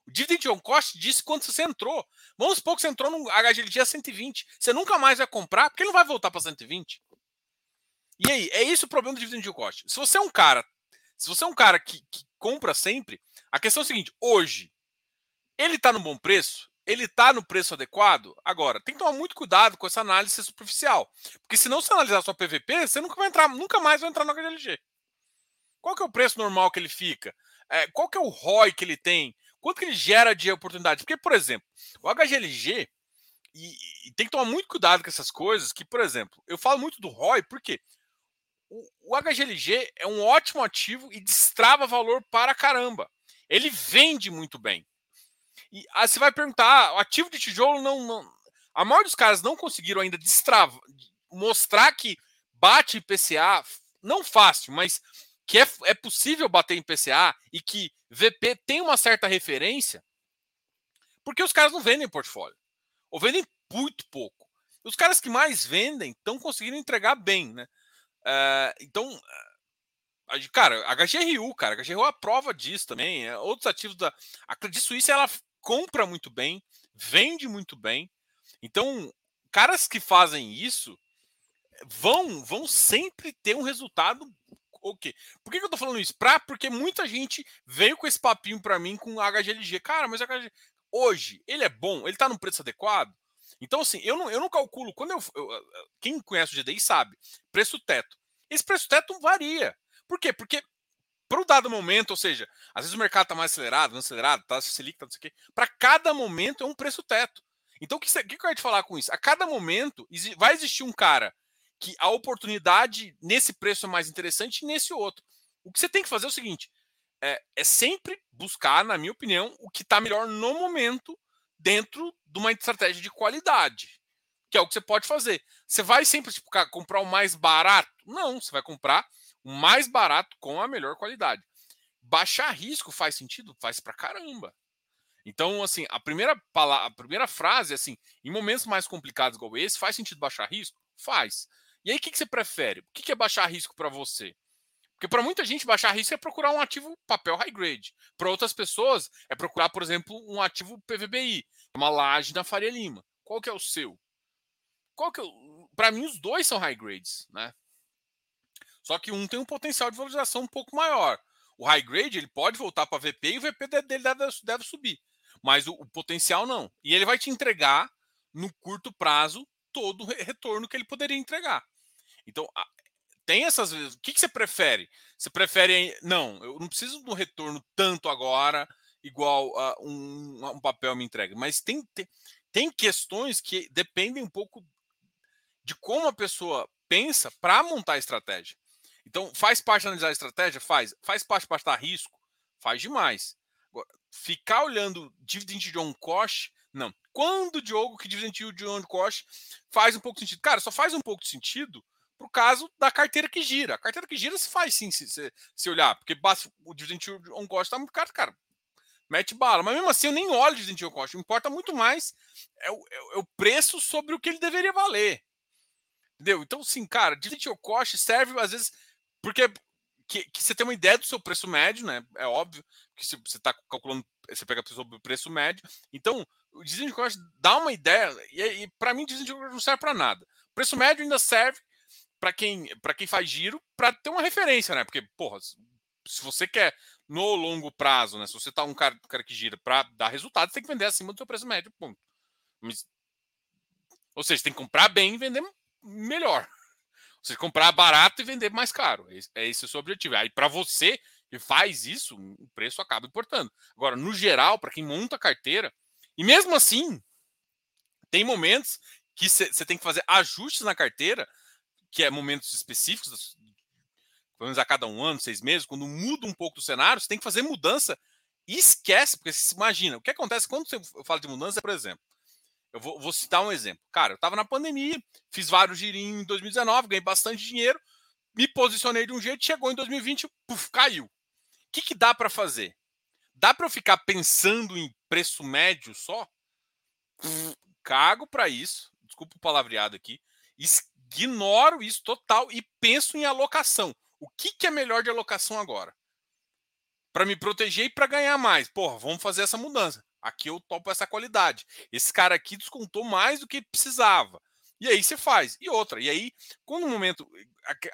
O dividend on cost disse quando você entrou. Vamos supor que você entrou no HGLG a 120. Você nunca mais vai comprar, porque ele não vai voltar para 120. E aí, é isso o problema do dividend yield cost. Se você é um cara, se você é um cara que, que compra sempre, a questão é a seguinte: hoje, ele está no bom preço, ele está no preço adequado. Agora, tem que tomar muito cuidado com essa análise superficial, porque se não você analisar sua PVP, você nunca vai entrar, nunca mais vai entrar no HGLG. Qual que é o preço normal que ele fica? É, qual que é o ROI que ele tem? Quanto que ele gera de oportunidade? Porque, por exemplo, o HGLG e, e, tem que tomar muito cuidado com essas coisas. Que, por exemplo, eu falo muito do ROI porque o, HGLG é um ótimo ativo e destrava valor para caramba. Ele vende muito bem. E aí você vai perguntar, ah, o ativo de tijolo não, não, A maioria dos caras não conseguiram ainda destravar, mostrar que bate IPCA, não fácil, mas que é, é possível bater em PCA e que VP tem uma certa referência, porque os caras não vendem portfólio. Ou vendem muito pouco. Os caras que mais vendem estão conseguindo entregar bem, né? Uh, então, cara, a HGRU, cara, a HGRU é a prova disso também. É, outros ativos da. A Credit ela compra muito bem, vende muito bem. Então, caras que fazem isso vão vão sempre ter um resultado ok. Por que, que eu tô falando isso? Pra, porque muita gente veio com esse papinho para mim com HGLG. Cara, mas HGLG, hoje ele é bom, ele tá no preço adequado. Então, assim, eu não, eu não calculo. Quando eu, eu Quem conhece o GDI sabe, preço teto. Esse preço teto varia. Por quê? Porque para o dado momento, ou seja, às vezes o mercado está mais acelerado, não acelerado, está Selic, tá não sei o quê. Para cada momento é um preço teto. Então, o que, que, que eu quero te falar com isso? A cada momento vai existir um cara que a oportunidade nesse preço é mais interessante e nesse outro. O que você tem que fazer é o seguinte: é, é sempre buscar, na minha opinião, o que está melhor no momento dentro de uma estratégia de qualidade, que é o que você pode fazer. Você vai sempre tipo, comprar o mais barato? Não, você vai comprar o mais barato com a melhor qualidade. Baixar risco faz sentido? Faz pra caramba. Então, assim, a primeira, palavra, a primeira frase, assim, em momentos mais complicados igual esse, faz sentido baixar risco? Faz. E aí, o que, que você prefere? O que, que é baixar risco para você? Porque para muita gente, baixar risco é procurar um ativo papel high grade. Para outras pessoas, é procurar, por exemplo, um ativo PVBI, uma laje na Faria Lima. Qual que é o seu? Qual que é Para mim, os dois são high grades, né? Só que um tem um potencial de valorização um pouco maior. O high grade ele pode voltar para VP e o VP dele deve, deve subir mas o, o, potencial não. E ele vai te entregar no curto prazo todo o retorno que ele poderia entregar. Então, tem essas vezes. O que, que você prefere? Você prefere. Não, eu não preciso do retorno tanto agora, igual a um, um papel me entrega. Mas tem, tem, tem questões que dependem um pouco de como a pessoa pensa para montar a estratégia. Então, faz parte de analisar a estratégia? Faz. Faz parte para estar risco? Faz demais ficar olhando dividend de on cost, não. Quando o Diogo que dividend de on cost faz um pouco de sentido? Cara, só faz um pouco de sentido pro caso da carteira que gira. A carteira que gira se faz sim, se, se, se olhar, porque o dividend on cost tá muito caro, cara. Mete bala. Mas mesmo assim, eu nem olho o dividend on cost. Importa muito mais é o, é o preço sobre o que ele deveria valer. Entendeu? Então, sim, cara, dividend on cost serve às vezes porque que, que, você tem uma ideia do seu preço médio, né? É óbvio que se você está calculando, você pega sobre o preço médio. Então, o de cost dá uma ideia, e, e para mim, o de cost não serve para nada. O preço médio ainda serve para quem, quem faz giro, para ter uma referência, né? Porque, porra, se você quer no longo prazo, né? Se você tá um cara, um cara que gira para dar resultado, você tem que vender acima do seu preço médio, ponto. Mas, ou seja, tem que comprar bem e vender melhor. Você comprar barato e vender mais caro. É esse o seu objetivo. Aí, para você que faz isso, o preço acaba importando. Agora, no geral, para quem monta carteira, e mesmo assim, tem momentos que você tem que fazer ajustes na carteira, que é momentos específicos, pelo menos a cada um ano, seis meses, quando muda um pouco o cenário, você tem que fazer mudança e esquece, porque você imagina, o que acontece quando eu falo de mudança, por exemplo, eu vou, vou, citar um exemplo. Cara, eu estava na pandemia, fiz vários girinhos em 2019, ganhei bastante dinheiro, me posicionei de um jeito, chegou em 2020, puf, caiu. O que, que dá para fazer? Dá para eu ficar pensando em preço médio só? Cago para isso, desculpa o palavreado aqui, ignoro isso total e penso em alocação. O que, que é melhor de alocação agora? Para me proteger e para ganhar mais. Porra, vamos fazer essa mudança. Aqui eu topo essa qualidade. Esse cara aqui descontou mais do que precisava. E aí você faz. E outra. E aí, quando o momento.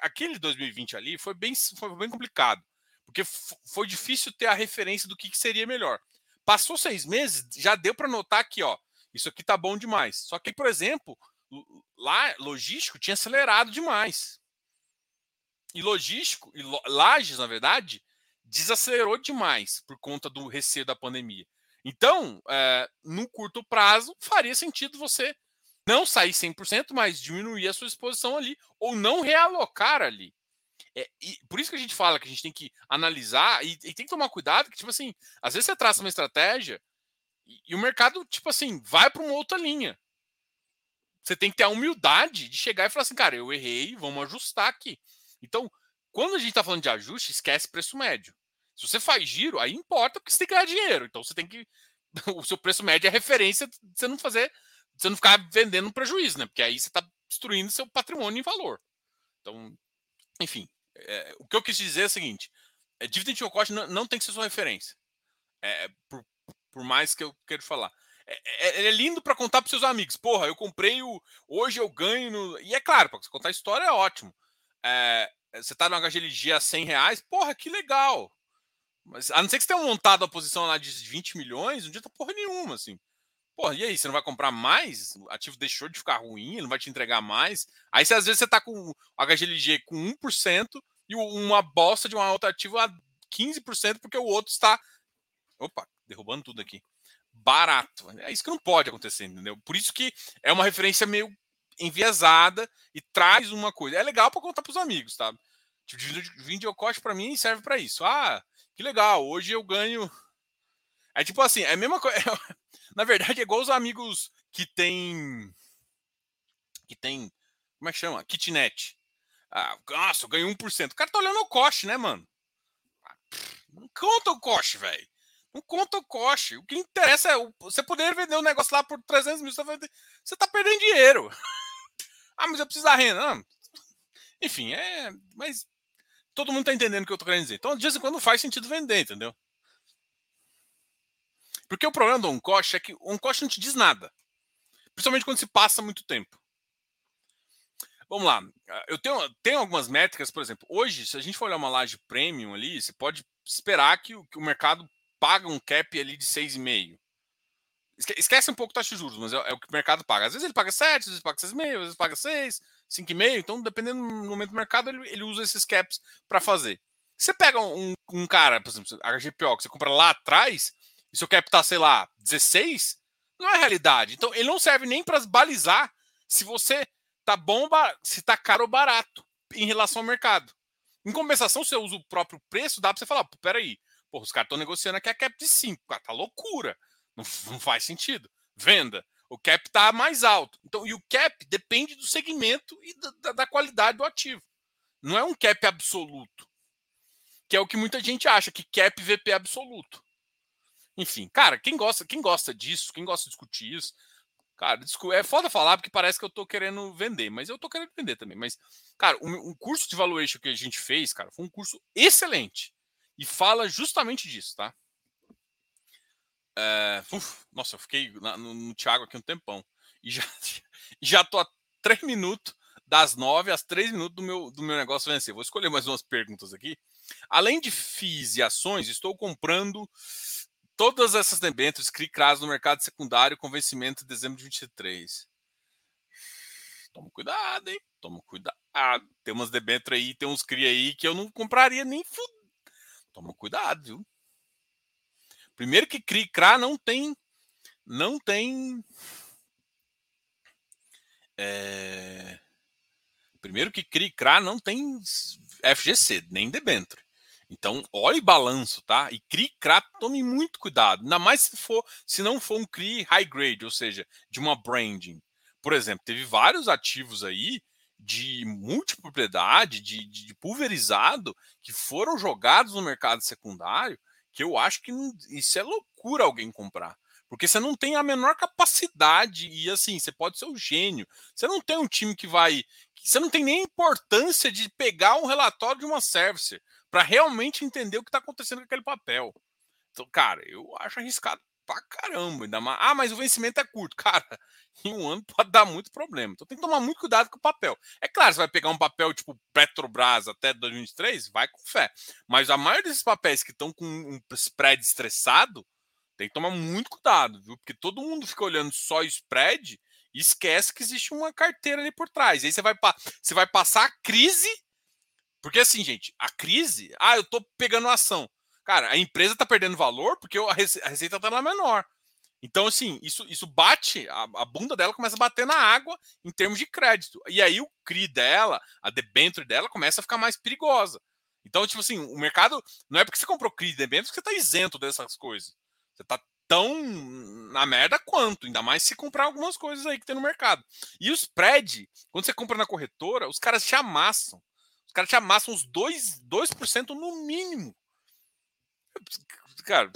Aquele 2020 ali foi bem, foi bem complicado. Porque foi difícil ter a referência do que, que seria melhor. Passou seis meses, já deu para notar que, ó, isso aqui tá bom demais. Só que, por exemplo, lá, logístico tinha acelerado demais. E logístico, e Lages, na verdade, desacelerou demais por conta do receio da pandemia. Então, é, no curto prazo, faria sentido você não sair 100%, mas diminuir a sua exposição ali, ou não realocar ali. É, por isso que a gente fala que a gente tem que analisar e, e tem que tomar cuidado, que, tipo assim, às vezes você traça uma estratégia e, e o mercado, tipo assim, vai para uma outra linha. Você tem que ter a humildade de chegar e falar assim, cara, eu errei, vamos ajustar aqui. Então, quando a gente está falando de ajuste, esquece preço médio. Se você faz giro, aí importa porque você tem que ganhar dinheiro. Então você tem que. O seu preço médio é referência de você não fazer. Você não ficar vendendo prejuízo, né? Porque aí você está destruindo seu patrimônio em valor. Então, enfim. É, o que eu quis dizer é o seguinte: é, dividend yield cost não, não tem que ser sua referência. É, por, por mais que eu queira falar. É, é, é lindo para contar para seus amigos. Porra, eu comprei o. Hoje eu ganho. No... E é claro, para você contar a história é ótimo. É, você está no HGLG a 100 reais, porra, que legal. Mas a não ser que você tenha montado a posição lá de 20 milhões, não adianta porra nenhuma, assim. Porra, e aí, você não vai comprar mais? O ativo deixou de ficar ruim, ele não vai te entregar mais. Aí, se às vezes você tá com o HGLG com 1% e uma bosta de uma outra ativo a 15% porque o outro está. Opa, derrubando tudo aqui. Barato. É isso que não pode acontecer, entendeu? Por isso que é uma referência meio enviesada e traz uma coisa. É legal para contar para os amigos, tá? Tipo, videocote para mim serve para isso. Ah, que legal, hoje eu ganho. É tipo assim, é a mesma coisa. Na verdade, é igual os amigos que tem. Que tem. Como é que chama? Kitnet. Ah, nossa, eu ganho 1%. O cara tá olhando o coste, né, mano? Ah, não conta o coste, velho. Não conta o coste. O que interessa é você poder vender um negócio lá por 300 mil. Você tá perdendo dinheiro. ah, mas eu preciso da renda. Não. Enfim, é. Mas todo mundo tá entendendo o que eu tô querendo dizer. Então, de vez em quando faz sentido vender, entendeu? Porque o problema do on-cost é que o on-cost não te diz nada. Principalmente quando se passa muito tempo. Vamos lá. Eu tenho, tenho algumas métricas, por exemplo, hoje, se a gente for olhar uma laje premium ali, você pode esperar que o, que o mercado paga um cap ali de 6,5. Esquece um pouco taxa de juros, mas é, é, o que o mercado paga. Às vezes ele paga 7, às vezes paga 6,5, às vezes paga 6, 5,5. Então, dependendo do momento do mercado, ele, ele usa esses caps para fazer. Você pega um, um, cara, por exemplo, a HGPO, que você compra lá atrás, e seu cap tá, sei lá, 16, não é realidade. Então, ele não serve nem para balizar se você tá bom, se tá caro ou barato em relação ao mercado. Em compensação, se você usa o próprio preço, dá para você falar, peraí, porra, os caras estão negociando aqui a cap de 5, cara, tá loucura. Não, não faz sentido. Venda. O cap tá mais alto. Então, e o cap depende do segmento e da, da qualidade do ativo. Não é um cap absoluto. Que é o que muita gente acha, que cap VP é absoluto. Enfim, cara, quem gosta, quem gosta disso, quem gosta de discutir isso, cara, é foda falar porque parece que eu tô querendo vender, mas eu tô querendo vender também. Mas, cara, um curso de valuation que a gente fez, cara, foi um curso excelente e fala justamente disso, tá? É, uf, nossa, eu fiquei na, no, no Thiago aqui um tempão e já, já tô a três minutos das nove às três minutos do meu, do meu negócio vencer. Vou escolher mais umas perguntas aqui. Além de FIIs e ações, estou comprando todas essas debêntures CRI CRAS no mercado secundário com vencimento em dezembro de 23. Toma cuidado, hein? Toma cuidado. Tem umas debêntures aí, tem uns CRI aí que eu não compraria nem fud... Toma cuidado, viu? Primeiro que CRI CRA não tem não tem é... primeiro que CRI CRA não tem FGC, nem debênture. Então, olhe balanço, tá? E CRI CRA, tome muito cuidado. Ainda mais se for, se não for um CRI high grade, ou seja, de uma branding. Por exemplo, teve vários ativos aí de multipropriedade, de, de pulverizado, que foram jogados no mercado secundário, que eu acho que não, isso é loucura alguém comprar. Porque você não tem a menor capacidade e assim, você pode ser o gênio. Você não tem um time que vai. Você não tem nem importância de pegar um relatório de uma service para realmente entender o que está acontecendo com aquele papel. Então, cara, eu acho arriscado pra caramba. Ainda mais... Ah, mas o vencimento é curto. Cara, em um ano pode dar muito problema. Então tem que tomar muito cuidado com o papel. É claro, você vai pegar um papel tipo Petrobras até 2023, vai com fé. Mas a maioria desses papéis que estão com um spread estressado, tem que tomar muito cuidado, viu? Porque todo mundo fica olhando só o spread e esquece que existe uma carteira ali por trás. Aí você vai, você vai passar a crise porque assim, gente, a crise, ah, eu tô pegando ação. Cara, a empresa tá perdendo valor porque a receita tá lá menor. Então, assim, isso, isso bate, a, a, bunda dela começa a bater na água em termos de crédito. E aí o CRI dela, a debênture dela, começa a ficar mais perigosa. Então, tipo assim, o mercado. Não é porque você comprou CRI de debênture que você tá isento dessas coisas. Você tá tão na merda quanto, ainda mais se comprar algumas coisas aí que tem no mercado. E o spread, quando você compra na corretora, os caras te amassam. Os caras te amassam uns 2%, 2 no mínimo. Cara,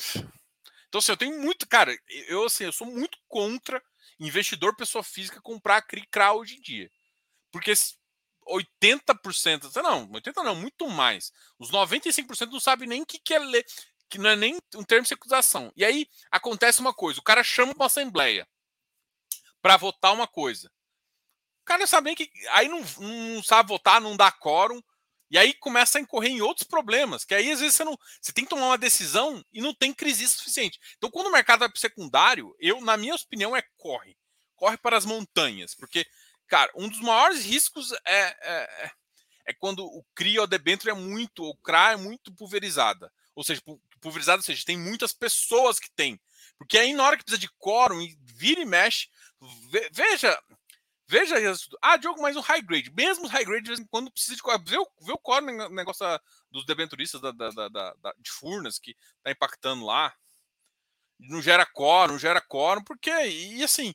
então assim, eu tenho muito, cara, eu assim, eu sou muito contra investidor pessoa física comprar CRICRA hoje em dia. Porque 80%, não, 80 não, muito mais. Os 95% não sabem nem o que, que é ler, que não é nem um termo de securização. E aí acontece uma coisa, o cara chama uma assembleia para votar uma coisa. O cara sabe nem que. Aí não, não sabe votar, não dá quórum. E aí começa a incorrer em outros problemas, que aí às vezes você não. Você tem que tomar uma decisão e não tem crise suficiente. Então, quando o mercado vai para o secundário, eu, na minha opinião, é corre. Corre para as montanhas. Porque, cara, um dos maiores riscos é, é, é, é quando o CRI ou a debênture é muito, ou CRA é muito pulverizada. ou seja, pulverizado, ou seja, tem muitas pessoas que tem. Porque aí na hora que precisa de quórum, vira e mexe, veja, veja. Ah, Diogo, mas o high grade, mesmo high grade, de vez em quando precisa de. Vê o, vê o quórum no negócio dos debenturistas da, da, da, da, de Furnas, que tá impactando lá. Não gera quórum, não gera quórum, porque, e assim,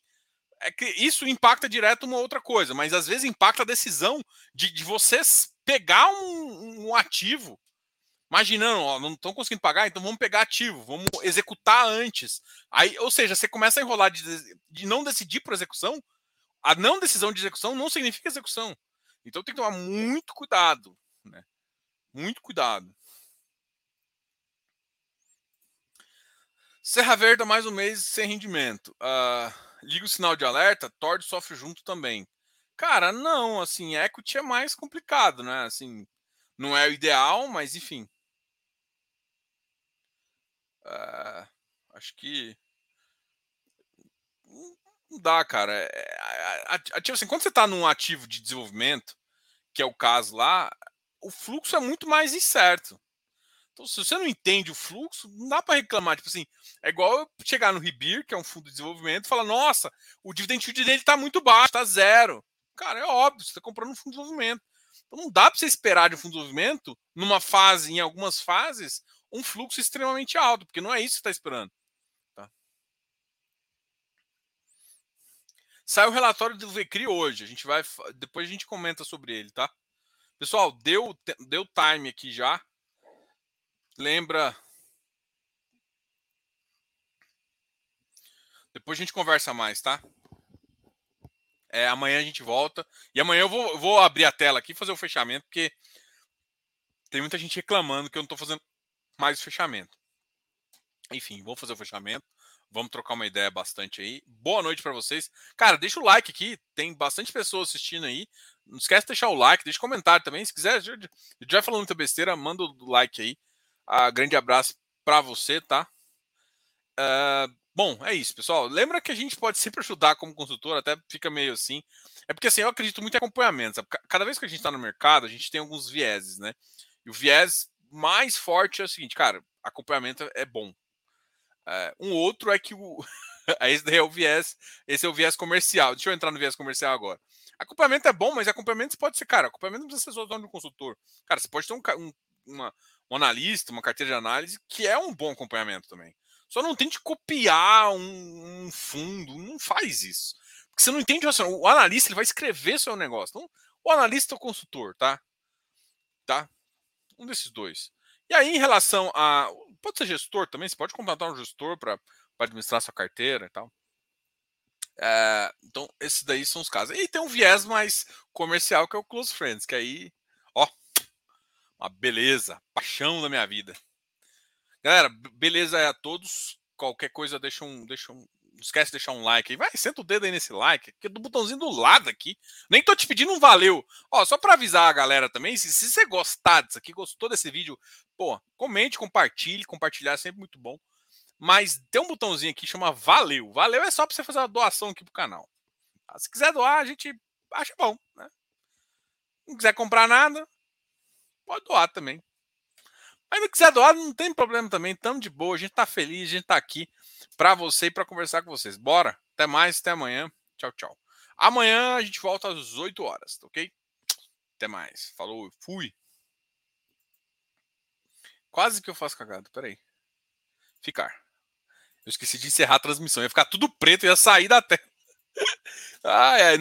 é que isso impacta direto uma outra coisa, mas às vezes impacta a decisão de, de vocês pegar um, um ativo imaginando, ó, não estão conseguindo pagar, então vamos pegar ativo, vamos executar antes. Aí, ou seja, você começa a enrolar de, de não decidir por execução, a não decisão de execução não significa execução. Então tem que tomar muito cuidado, né? Muito cuidado. Serra Verde mais um mês sem rendimento. Uh, liga o sinal de alerta, Tord sofre junto também. Cara, não, assim, equity é mais complicado, né? Assim, não é o ideal, mas enfim. Uh, acho que. Não dá, cara. Tipo assim, quando você está num ativo de desenvolvimento, que é o caso lá, o fluxo é muito mais incerto. Então, se você não entende o fluxo, não dá para reclamar. Tipo assim, é igual eu chegar no Ribir, que é um fundo de desenvolvimento, e falar: nossa, o dividend yield dele está muito baixo, está zero. Cara, é óbvio, você está comprando um fundo de desenvolvimento. Então, não dá para você esperar de um fundo de desenvolvimento, numa fase, em algumas fases, um fluxo extremamente alto, porque não é isso que está esperando. Sai o relatório do Vecri hoje. A gente vai. Depois a gente comenta sobre ele, tá? Pessoal, deu, deu time aqui já. Lembra. Depois a gente conversa mais, tá? É, amanhã a gente volta. E amanhã eu vou, vou abrir a tela aqui e fazer o fechamento, porque tem muita gente reclamando que eu não estou fazendo mais o fechamento. Enfim, vamos fazer o fechamento. Vamos trocar uma ideia bastante aí. Boa noite para vocês. Cara, deixa o like aqui. Tem bastante pessoas assistindo aí. Não esquece de deixar o like, deixa comentário também. Se quiser, já, já falando muita besteira, manda o like aí. Uh, grande abraço para você, tá? Uh, bom, é isso, pessoal. Lembra que a gente pode sempre ajudar como consultor, até fica meio assim. É porque assim, eu acredito muito em acompanhamento. Cada vez que a gente está no mercado, a gente tem alguns vieses, né? E o viés mais forte é o seguinte, cara, acompanhamento é bom. É, um outro é que o. esse daí é o viés. Esse é o viés comercial. Deixa eu entrar no viés comercial agora. Acompanhamento é bom, mas acompanhamento pode ser, cara, acompanhamento não precisa ser só de um consultor. Cara, você pode ter um, um, uma, um analista, uma carteira de análise, que é um bom acompanhamento também. Só não tente copiar um, um fundo, não faz isso. Porque você não entende o O analista ele vai escrever seu negócio. Então, o analista é o consultor, tá? Tá? Um desses dois. E aí, em relação a. Pode ser gestor também, você pode contratar um gestor para administrar sua carteira e tal. É, então, esses daí são os casos. E tem um viés mais comercial, que é o Close Friends, que aí, ó, uma beleza, paixão da minha vida. Galera, beleza a todos. Qualquer coisa, deixa um, deixa um, não esquece de deixar um like aí. Vai, senta o dedo aí nesse like, que é do botãozinho do lado aqui. Nem tô te pedindo um valeu. Ó, só para avisar a galera também, se, se, você gostar disso aqui, gostou desse vídeo, pô, comente, compartilhe. Compartilhar é sempre muito bom. Mas tem um botãozinho aqui que chama valeu. Valeu é só para você fazer uma doação aqui pro canal. Tá? Se quiser doar, a gente acha bom, né? Não quiser comprar nada, pode doar também. Mas não quiser doar, não tem problema também. Estamos de boa, a gente tá feliz, a gente tá aqui para você e para conversar com vocês. Bora? Até mais, até amanhã. Tchau, tchau. Amanhã a gente volta às 8 horas, ok? Até mais. Falou, fui. Quase que eu faço cagado, peraí. Ficar. Eu esqueci de encerrar a transmissão. Ia ficar tudo preto, ia sair da tela. ah, é.